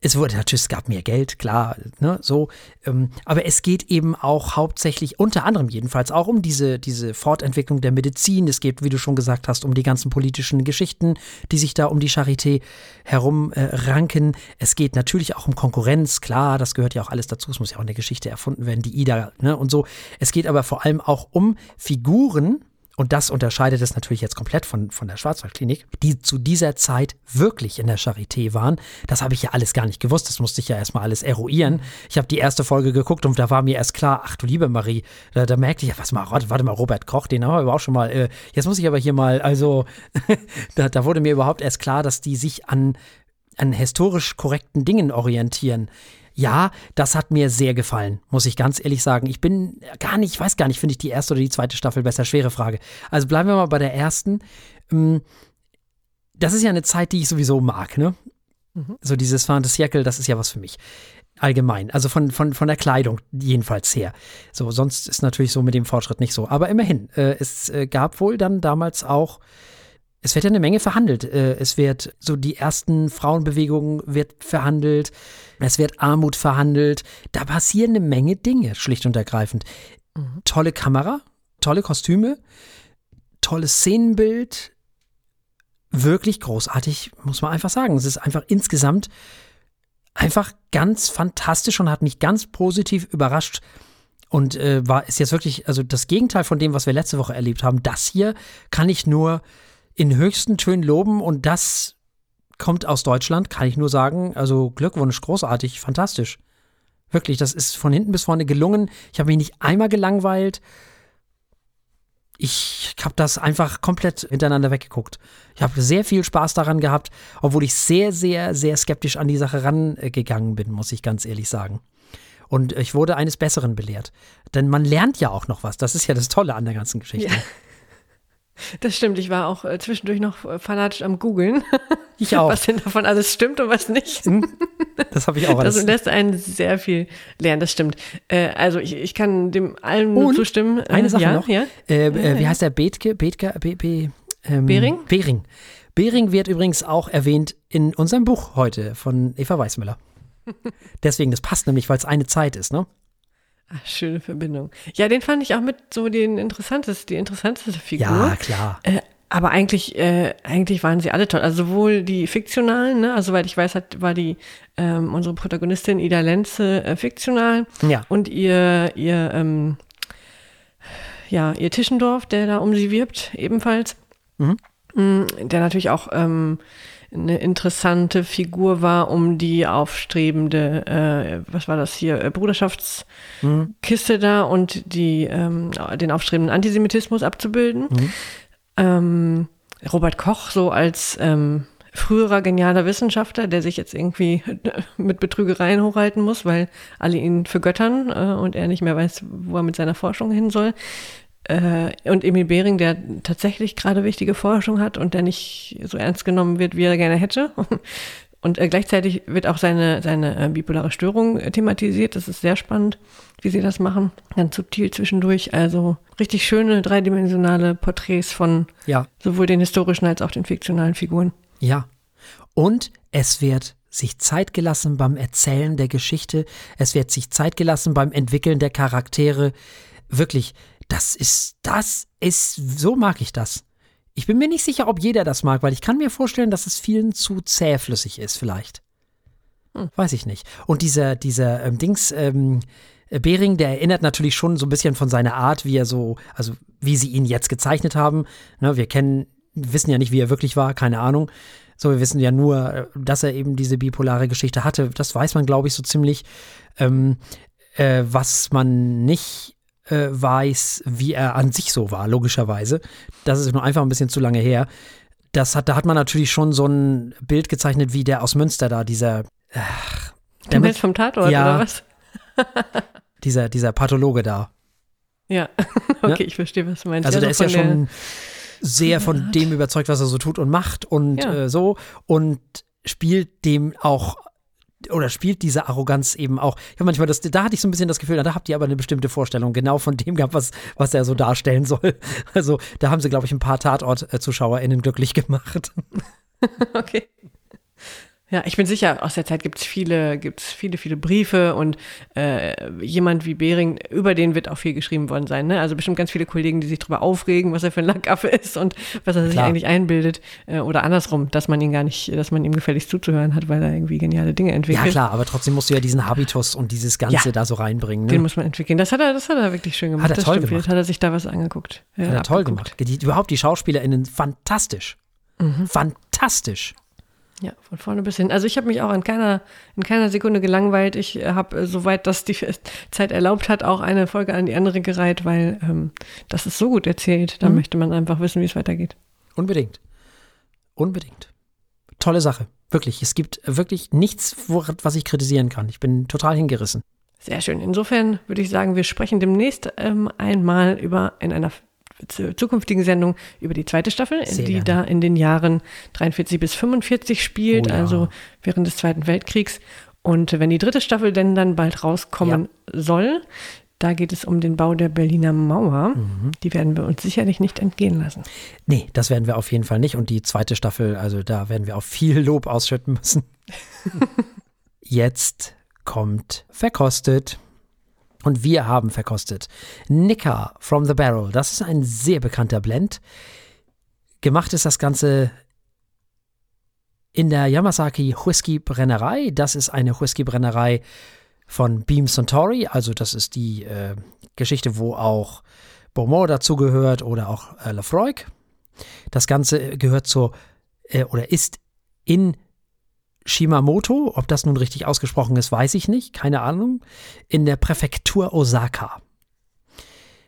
es wurde natürlich, es gab mehr Geld, klar, ne, so. Ähm, aber es geht eben auch hauptsächlich, unter anderem jedenfalls, auch um diese, diese Fortentwicklung der Medizin. Es geht, wie du schon gesagt hast, um die ganzen politischen Geschichten, die sich da um die Charité herum äh. Es geht natürlich auch um Konkurrenz, klar, das gehört ja auch alles dazu. Es muss ja auch eine Geschichte erfunden werden, die Ida, ne, und so. Es geht aber vor allem auch um Figuren, und das unterscheidet es natürlich jetzt komplett von, von der Schwarzwaldklinik, die zu dieser Zeit wirklich in der Charité waren. Das habe ich ja alles gar nicht gewusst. Das musste ich ja erstmal alles eruieren. Ich habe die erste Folge geguckt und da war mir erst klar, ach du liebe Marie, da, da merkte ich ja, was mal, warte, mal, Robert Koch, den haben wir auch schon mal. Äh, jetzt muss ich aber hier mal, also da, da wurde mir überhaupt erst klar, dass die sich an, an historisch korrekten Dingen orientieren. Ja, das hat mir sehr gefallen, muss ich ganz ehrlich sagen. Ich bin gar nicht, ich weiß gar nicht, finde ich die erste oder die zweite Staffel besser? Schwere Frage. Also bleiben wir mal bei der ersten. Ähm, das ist ja eine Zeit, die ich sowieso mag, ne? Mhm. So dieses Fantasiekel, das ist ja was für mich. Allgemein. Also von, von, von der Kleidung jedenfalls her. So, sonst ist natürlich so mit dem Fortschritt nicht so. Aber immerhin, äh, es äh, gab wohl dann damals auch es wird ja eine Menge verhandelt. Äh, es wird so die ersten Frauenbewegungen wird verhandelt. Es wird Armut verhandelt. Da passieren eine Menge Dinge, schlicht und ergreifend. Mhm. Tolle Kamera, tolle Kostüme, tolles Szenenbild, wirklich großartig, muss man einfach sagen. Es ist einfach insgesamt einfach ganz fantastisch und hat mich ganz positiv überrascht. Und äh, war ist jetzt wirklich, also das Gegenteil von dem, was wir letzte Woche erlebt haben. Das hier kann ich nur in höchsten Tönen loben und das kommt aus Deutschland, kann ich nur sagen. Also Glückwunsch, großartig, fantastisch. Wirklich, das ist von hinten bis vorne gelungen. Ich habe mich nicht einmal gelangweilt. Ich habe das einfach komplett hintereinander weggeguckt. Ich habe sehr viel Spaß daran gehabt, obwohl ich sehr, sehr, sehr skeptisch an die Sache rangegangen bin, muss ich ganz ehrlich sagen. Und ich wurde eines Besseren belehrt. Denn man lernt ja auch noch was. Das ist ja das Tolle an der ganzen Geschichte. Ja. Das stimmt, ich war auch äh, zwischendurch noch äh, fanatisch am Googeln. Ich auch. Was denn davon alles stimmt und was nicht. Hm? Das habe ich auch alles. Das lässt einen sehr viel lernen, das stimmt. Äh, also ich, ich kann dem allen nur zustimmen. Äh, eine Sache ja, noch. Ja? Äh, wie heißt der? Bethke? Bethke? Be, Be, ähm, Bering? Bering. Bering wird übrigens auch erwähnt in unserem Buch heute von Eva Weißmüller. Deswegen, das passt nämlich, weil es eine Zeit ist, ne? Ach, schöne Verbindung. Ja, den fand ich auch mit so den interessantesten, die interessanteste Figur. Ja, klar. Äh, aber eigentlich, äh, eigentlich waren sie alle toll. Also sowohl die fiktionalen, ne, also soweit ich weiß, hat, war die ähm, unsere Protagonistin Ida Lenze äh, fiktional. Ja. Und ihr, ihr, ähm, ja, ihr Tischendorf, der da um sie wirbt, ebenfalls. Mhm. Mm, der natürlich auch ähm, eine interessante Figur war, um die aufstrebende, äh, was war das hier, äh, Bruderschaftskiste mhm. da und die, ähm, den aufstrebenden Antisemitismus abzubilden. Mhm. Ähm, Robert Koch so als ähm, früherer genialer Wissenschaftler, der sich jetzt irgendwie mit Betrügereien hochhalten muss, weil alle ihn vergöttern äh, und er nicht mehr weiß, wo er mit seiner Forschung hin soll. Äh, und Emil Behring, der tatsächlich gerade wichtige Forschung hat und der nicht so ernst genommen wird, wie er gerne hätte. Und äh, gleichzeitig wird auch seine, seine äh, bipolare Störung thematisiert. Das ist sehr spannend, wie sie das machen. Ganz subtil zwischendurch. Also richtig schöne dreidimensionale Porträts von ja. sowohl den historischen als auch den fiktionalen Figuren. Ja. Und es wird sich Zeit gelassen beim Erzählen der Geschichte. Es wird sich Zeit gelassen beim Entwickeln der Charaktere. Wirklich, das ist, das ist, so mag ich das. Ich bin mir nicht sicher, ob jeder das mag, weil ich kann mir vorstellen, dass es vielen zu zähflüssig ist, vielleicht. Hm. Weiß ich nicht. Und dieser, dieser ähm, Dings, ähm, Bering, der erinnert natürlich schon so ein bisschen von seiner Art, wie er so, also wie sie ihn jetzt gezeichnet haben. Ne, wir kennen, wissen ja nicht, wie er wirklich war, keine Ahnung. So, wir wissen ja nur, dass er eben diese bipolare Geschichte hatte. Das weiß man, glaube ich, so ziemlich. Ähm, äh, was man nicht äh, weiß, wie er an sich so war, logischerweise. Das ist nur einfach ein bisschen zu lange her. Das hat, da hat man natürlich schon so ein Bild gezeichnet, wie der aus Münster da, dieser. Ach, der Bild vom Tatort, ja, oder was? dieser, dieser Pathologe da. Ja, okay, ich verstehe, was du meinst. Also der ist ja schon sehr von dem überzeugt, was er so tut und macht und ja. äh, so und spielt dem auch oder spielt diese Arroganz eben auch. Ja, manchmal, das, da hatte ich so ein bisschen das Gefühl, da habt ihr aber eine bestimmte Vorstellung genau von dem gehabt, was, was er so darstellen soll. Also da haben sie, glaube ich, ein paar Tatort-ZuschauerInnen glücklich gemacht. okay. Ja, ich bin sicher, aus der Zeit gibt es viele, gibt's viele, viele Briefe und äh, jemand wie Behring, über den wird auch viel geschrieben worden sein. Ne? Also bestimmt ganz viele Kollegen, die sich darüber aufregen, was er für ein Lackaffe ist und was er sich Klar. eigentlich einbildet. Äh, oder andersrum, dass man ihn gar nicht, dass man ihm gefälligst zuzuhören hat, weil er irgendwie geniale Dinge entwickelt. Ja klar, aber trotzdem musst du ja diesen Habitus und dieses Ganze ja, da so reinbringen. Ne? Den muss man entwickeln. Das hat er, das hat er wirklich schön gemacht. Hat er toll gemacht. Hat er sich da was angeguckt. Ja, hat er toll gemacht. Die, überhaupt die SchauspielerInnen, fantastisch. Mhm. Fantastisch. Ja, von vorne bis hin. Also ich habe mich auch in keiner, in keiner Sekunde gelangweilt. Ich habe, äh, soweit das die Zeit erlaubt hat, auch eine Folge an die andere gereiht, weil ähm, das ist so gut erzählt. Da mhm. möchte man einfach wissen, wie es weitergeht. Unbedingt. Unbedingt. Tolle Sache. Wirklich. Es gibt wirklich nichts, was ich kritisieren kann. Ich bin total hingerissen. Sehr schön. Insofern würde ich sagen, wir sprechen demnächst ähm, einmal über in einer zukünftigen Sendung über die zweite Staffel, Sehr die gerne. da in den Jahren 43 bis 45 spielt, oh, ja. also während des Zweiten Weltkriegs. Und wenn die dritte Staffel denn dann bald rauskommen ja. soll, da geht es um den Bau der Berliner Mauer. Mhm. Die werden wir uns sicherlich nicht entgehen lassen. Nee, das werden wir auf jeden Fall nicht. Und die zweite Staffel, also da werden wir auch viel Lob ausschütten müssen. Jetzt kommt verkostet. Und wir haben verkostet Nicker from the Barrel. Das ist ein sehr bekannter Blend. Gemacht ist das Ganze in der Yamazaki Whisky Brennerei. Das ist eine Whisky Brennerei von Beam Suntory. Also das ist die äh, Geschichte, wo auch Beaumont dazugehört oder auch äh, Lafroig. Das Ganze gehört zur äh, oder ist in Shimamoto. Ob das nun richtig ausgesprochen ist, weiß ich nicht. Keine Ahnung. In der Präfektur Osaka.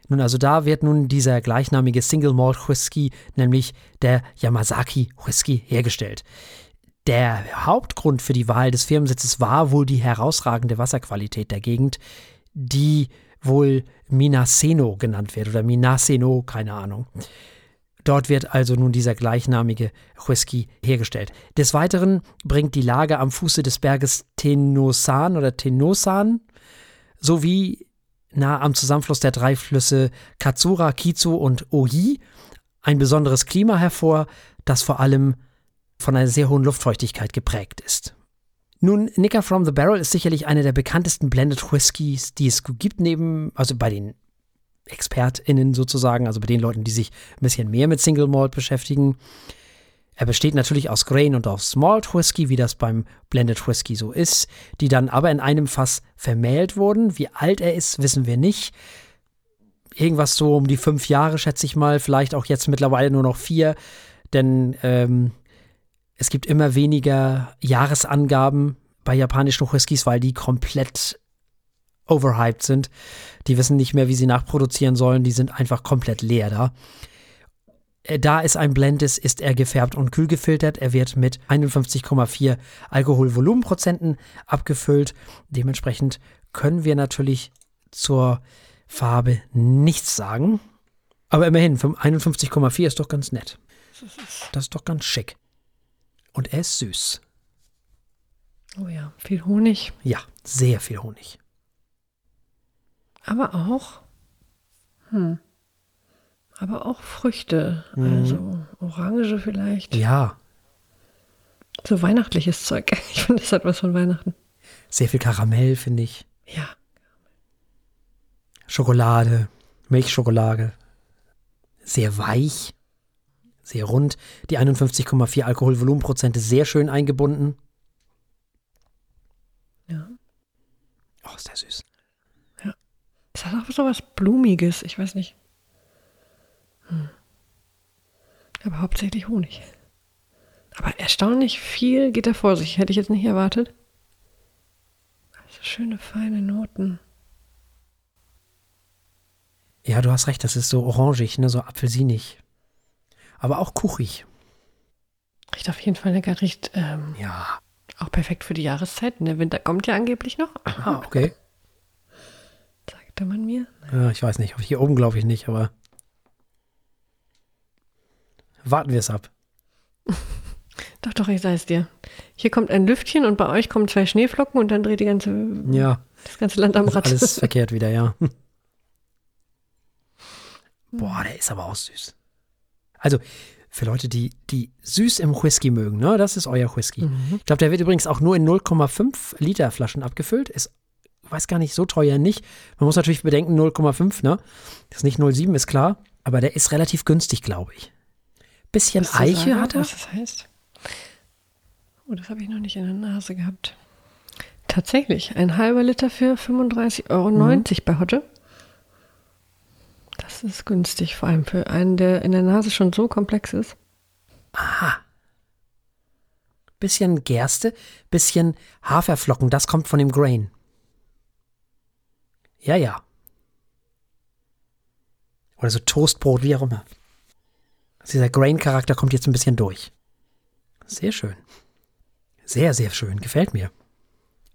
Nun, also da wird nun dieser gleichnamige Single Malt Whisky, nämlich der Yamazaki Whisky, hergestellt. Der Hauptgrund für die Wahl des Firmensitzes war wohl die herausragende Wasserqualität der Gegend, die wohl Minaseno genannt wird oder Minaseno, keine Ahnung. Dort wird also nun dieser gleichnamige Whisky hergestellt. Des Weiteren bringt die Lage am Fuße des Berges Tenosan oder Tenosan sowie nah am Zusammenfluss der drei Flüsse Katsura, Kizu und Ohi ein besonderes Klima hervor, das vor allem von einer sehr hohen Luftfeuchtigkeit geprägt ist. Nun, Nicker from the Barrel ist sicherlich eine der bekanntesten Blended Whiskys, die es gibt, neben, also bei den ExpertInnen sozusagen, also bei den Leuten, die sich ein bisschen mehr mit Single Malt beschäftigen. Er besteht natürlich aus Grain und aus Malt Whisky, wie das beim Blended Whisky so ist, die dann aber in einem Fass vermählt wurden. Wie alt er ist, wissen wir nicht. Irgendwas so um die fünf Jahre, schätze ich mal, vielleicht auch jetzt mittlerweile nur noch vier, denn ähm, es gibt immer weniger Jahresangaben bei japanischen Whiskys, weil die komplett overhyped sind. Die wissen nicht mehr, wie sie nachproduzieren sollen. Die sind einfach komplett leer da. Äh, da es ein Blend ist, ist er gefärbt und kühl gefiltert. Er wird mit 51,4 Alkoholvolumenprozenten abgefüllt. Dementsprechend können wir natürlich zur Farbe nichts sagen. Aber immerhin, 51,4 ist doch ganz nett. Das ist doch ganz schick. Und er ist süß. Oh ja, viel Honig. Ja, sehr viel Honig. Aber auch. Hm. Aber auch Früchte. Mhm. Also Orange vielleicht. Ja. So weihnachtliches Zeug. Ich finde, das hat was von Weihnachten. Sehr viel Karamell, finde ich. Ja. Schokolade, Milchschokolade. Sehr weich sehr rund. Die 51,4 Alkoholvolumenprozente sehr schön eingebunden. Ja. Oh, ist der süß. Es hat auch so was Blumiges, ich weiß nicht. Hm. Aber hauptsächlich Honig. Aber erstaunlich viel geht da vor sich. Hätte ich jetzt nicht erwartet. Also schöne, feine Noten. Ja, du hast recht, das ist so orangig, ne, so apfelsinig aber auch kuchig. Riecht auf jeden Fall lecker. Riecht ähm, ja. auch perfekt für die Jahreszeit. Der Winter kommt ja angeblich noch. Ah, okay. Sagte man mir. Ja, ich weiß nicht. Hier oben glaube ich nicht, aber warten wir es ab. doch, doch, ich sage es dir. Hier kommt ein Lüftchen und bei euch kommen zwei Schneeflocken und dann dreht die ganze, ja. das ganze Land am Rad. Alles verkehrt wieder, ja. Boah, der ist aber auch süß. Also für Leute, die, die süß im Whisky mögen, ne, das ist euer Whisky. Mhm. Ich glaube, der wird übrigens auch nur in 0,5 Liter Flaschen abgefüllt. Ist, weiß gar nicht, so teuer nicht. Man muss natürlich bedenken, 0,5, ne? Das ist nicht 0,7, ist klar. Aber der ist relativ günstig, glaube ich. Bisschen Eiche sagen, hat er. Was das heißt? Oh, das habe ich noch nicht in der Nase gehabt. Tatsächlich, ein halber Liter für 35,90 Euro mhm. bei Hotte. Das ist günstig, vor allem für einen, der in der Nase schon so komplex ist. Aha. Bisschen Gerste, bisschen Haferflocken, das kommt von dem Grain. Ja, ja. Oder so Toastbrot, wie auch immer. Also dieser Grain-Charakter kommt jetzt ein bisschen durch. Sehr schön. Sehr, sehr schön. Gefällt mir.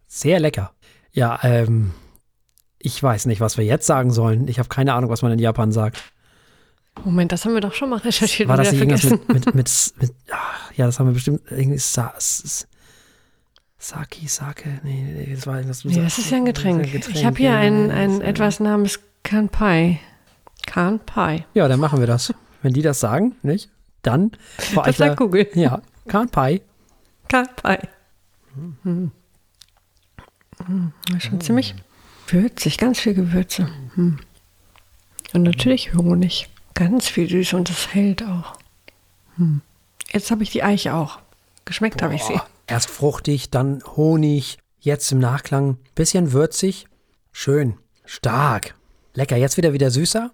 Sehr lecker. Ja, ähm, ich weiß nicht, was wir jetzt sagen sollen. Ich habe keine Ahnung, was man in Japan sagt. Moment, das haben wir doch schon mal recherchiert. War das irgendwas mit, mit, mit, mit ach, ja, das haben wir bestimmt irgendwie Saki, Sake, nee, nee, das war irgendwas. Nee, das ist ja ein Getränk. Ein Getränk. Ich habe hier ein, ein etwas namens Kanpai. Kanpai. Ja, dann machen wir das. Wenn die das sagen, nicht? Dann. Das sagt Google. Ja, Kanpai. Kanpai. Hm. Hm. Schon ziemlich Würzig, ganz viel Gewürze. Hm. Und natürlich Honig. Ganz viel Süße und das hält auch. Hm. Jetzt habe ich die Eiche auch. Geschmeckt habe ich sie. Erst fruchtig, dann Honig, jetzt im Nachklang bisschen würzig. Schön, stark. Lecker, jetzt wieder wieder süßer.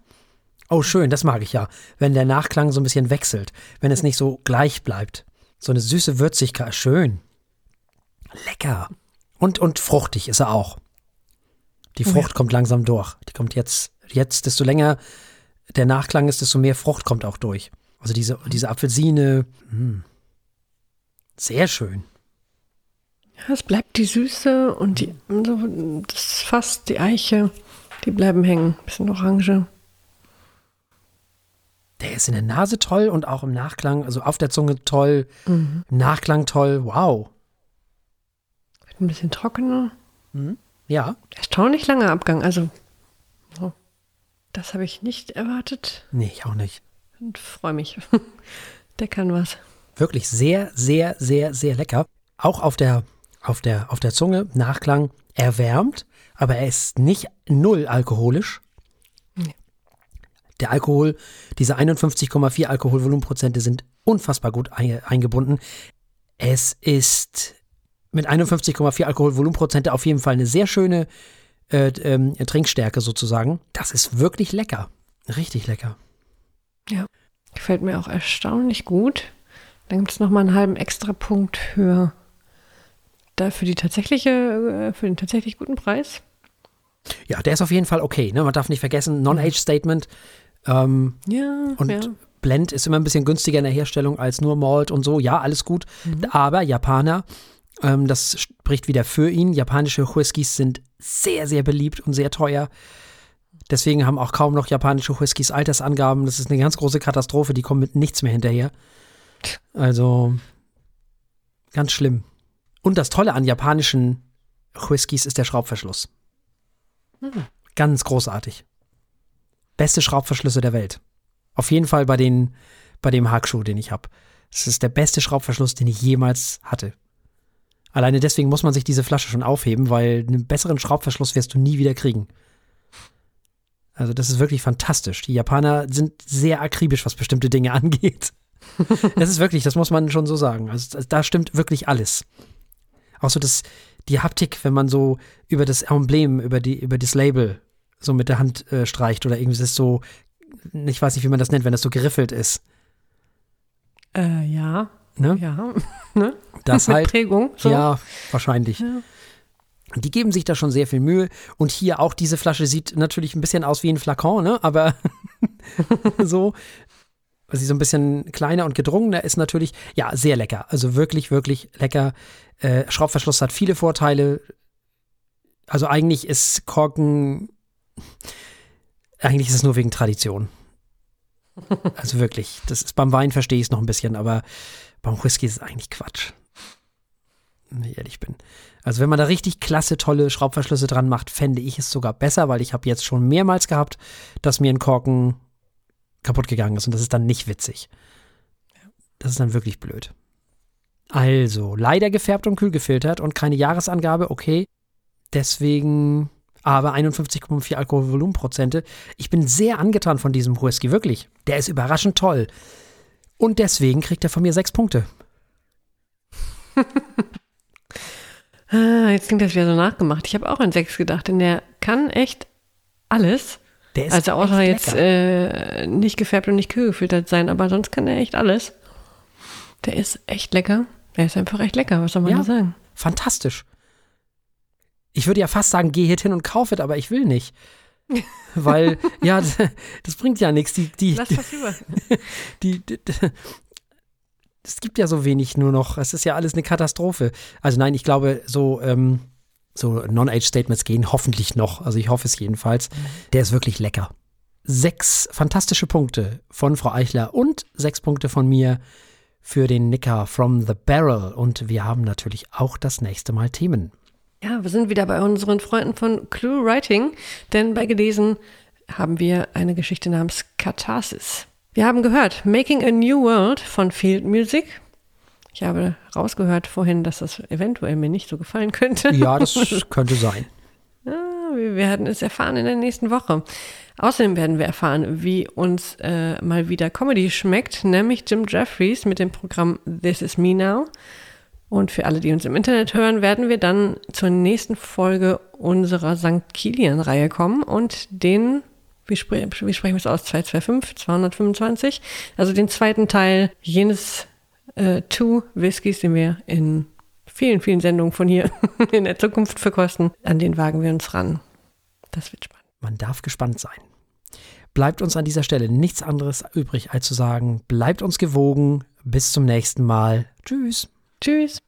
Oh, schön, das mag ich ja. Wenn der Nachklang so ein bisschen wechselt, wenn es nicht so gleich bleibt. So eine süße Würzigkeit, schön. Lecker. Und, und fruchtig ist er auch. Die Oh Frucht kommt langsam durch. Die kommt jetzt, jetzt, desto länger der Nachklang ist, desto mehr Frucht kommt auch durch. Also diese, diese Apfelsine, mh. sehr schön. Ja, es bleibt die Süße und die, so, das Fass, die Eiche, die bleiben hängen. Bisschen Orange. Der ist in der Nase toll und auch im Nachklang, also auf der Zunge toll, im Nachklang toll. Wow. Wird ein bisschen trockener. Ja, Erstaunlich langer Abgang. Also, oh, das habe ich nicht erwartet nee, ich auch nicht. und freue mich. Der kann was. Wirklich sehr, sehr, sehr, sehr lecker. Auch auf der, auf der, auf der Zunge, Nachklang erwärmt, aber er ist nicht null alkoholisch. Nee. Der Alkohol, diese 51,4 Alkoholvolumenprozente sind unfassbar gut einge- eingebunden. Es ist mit 51,4 Alkoholvolumenprozente auf jeden Fall eine sehr schöne äh, ähm, Trinkstärke sozusagen. Das ist wirklich lecker. Richtig lecker. Ja. Gefällt mir auch erstaunlich gut. Dann gibt es nochmal einen halben Extrapunkt für, da für, die tatsächliche, äh, für den tatsächlich guten Preis. Ja, der ist auf jeden Fall okay. Ne? Man darf nicht vergessen, Non-Age-Statement. Ähm, Ja, und ja. Blend ist immer ein bisschen günstiger in der Herstellung als nur Malt und so. Ja, alles gut. Aber Japaner, ähm, das spricht wieder für ihn. Japanische Whiskys sind sehr, sehr beliebt und sehr teuer. Deswegen haben auch kaum noch japanische Whiskys Altersangaben. Das ist eine ganz große Katastrophe. Die kommen mit nichts mehr hinterher. Also ganz schlimm. Und das Tolle an japanischen Whiskys ist der Schraubverschluss. Ganz großartig. Beste Schraubverschlüsse der Welt. Auf jeden Fall bei, den, bei dem Hackschuh, den ich habe. Das ist der beste Schraubverschluss, den ich jemals hatte. Alleine deswegen muss man sich diese Flasche schon aufheben, weil einen besseren Schraubverschluss wirst du nie wieder kriegen. Also das ist wirklich fantastisch. Die Japaner sind sehr akribisch, was bestimmte Dinge angeht. Das ist wirklich, das muss man schon so sagen. Also da stimmt wirklich alles. Auch so das, die Haptik, wenn man so über das Emblem, über, die, über das Label so mit der Hand äh, streicht oder irgendwie das ist so, ich weiß nicht, wie man das nennt, wenn das so geriffelt ist. Äh, ja, Ne? ja. ne? Das Mit halt. Prägung. So. Ja, wahrscheinlich. Ja. Die geben sich da schon sehr viel Mühe. Und hier auch diese Flasche sieht natürlich ein bisschen aus wie ein Flakon, ne? Aber so, sie so ein bisschen kleiner und gedrungener ist natürlich, ja, sehr lecker. Also wirklich, wirklich lecker. Äh, Schraubverschluss hat viele Vorteile. Also eigentlich ist Korken, eigentlich ist es nur wegen Tradition. Also wirklich, das ist beim Wein verstehe ich es noch ein bisschen, aber beim Whisky ist es eigentlich Quatsch. Wenn ich ehrlich bin. Also wenn man da richtig klasse, tolle Schraubverschlüsse dran macht, fände ich es sogar besser, weil ich habe jetzt schon mehrmals gehabt, dass mir ein Korken kaputt gegangen ist und das ist dann nicht witzig. Das ist dann wirklich blöd. Also, leider gefärbt und kühl gefiltert und keine Jahresangabe, okay. Deswegen aber 51,4 Alkoholvolumenprozente. Ich bin sehr angetan von diesem Whisky, wirklich. Der ist überraschend toll. Und deswegen kriegt er von mir sechs Punkte. Ah, jetzt klingt das wieder so nachgemacht. Ich habe auch an sechs gedacht, denn der kann echt alles. Also außer jetzt äh, nicht gefärbt und nicht kühl gefiltert sein, aber sonst kann er echt alles. Der ist echt lecker. Der ist einfach echt lecker, was soll man Ja. da sagen? fantastisch. Ich würde ja fast sagen, geh hier hin und kauf es, aber ich will nicht. Weil, ja, das, das bringt ja nichts. Die, die, Lass was über. die, die, die, es gibt ja so wenig nur noch. Es ist ja alles eine Katastrophe. Also nein, ich glaube, so, ähm, so Non-Age-Statements gehen hoffentlich noch. Also ich hoffe es jedenfalls. Der ist wirklich lecker. Sechs fantastische Punkte von Frau Eichler und sechs Punkte von mir für den Nicker from the Barrel. Und wir haben natürlich auch das nächste Mal Themen. Ja, wir sind wieder bei unseren Freunden von Clue Writing, denn bei Gelesen haben wir eine Geschichte namens Katharsis. Wir haben gehört Making a New World von Field Music. Ich habe rausgehört vorhin, dass das eventuell mir nicht so gefallen könnte. Ja, das könnte sein. Ah, wir werden es erfahren in der nächsten Woche. Außerdem werden wir erfahren, wie uns äh, mal wieder Comedy schmeckt, nämlich Jim Jeffries mit dem Programm This Is Me Now. Und für alle, die uns im Internet hören, werden wir dann zur nächsten Folge unserer St. Kilian-Reihe kommen und den, wie, spre wie sprechen wir es aus, 225, 225, also den zweiten Teil jenes äh, Two Whiskys, den wir in vielen, vielen Sendungen von hier in der Zukunft verkosten. An den wagen wir uns ran. Das wird spannend. Man darf gespannt sein. Bleibt uns an dieser Stelle nichts anderes übrig, als zu sagen, bleibt uns gewogen. Bis zum nächsten Mal. Tschüss. Tschüss.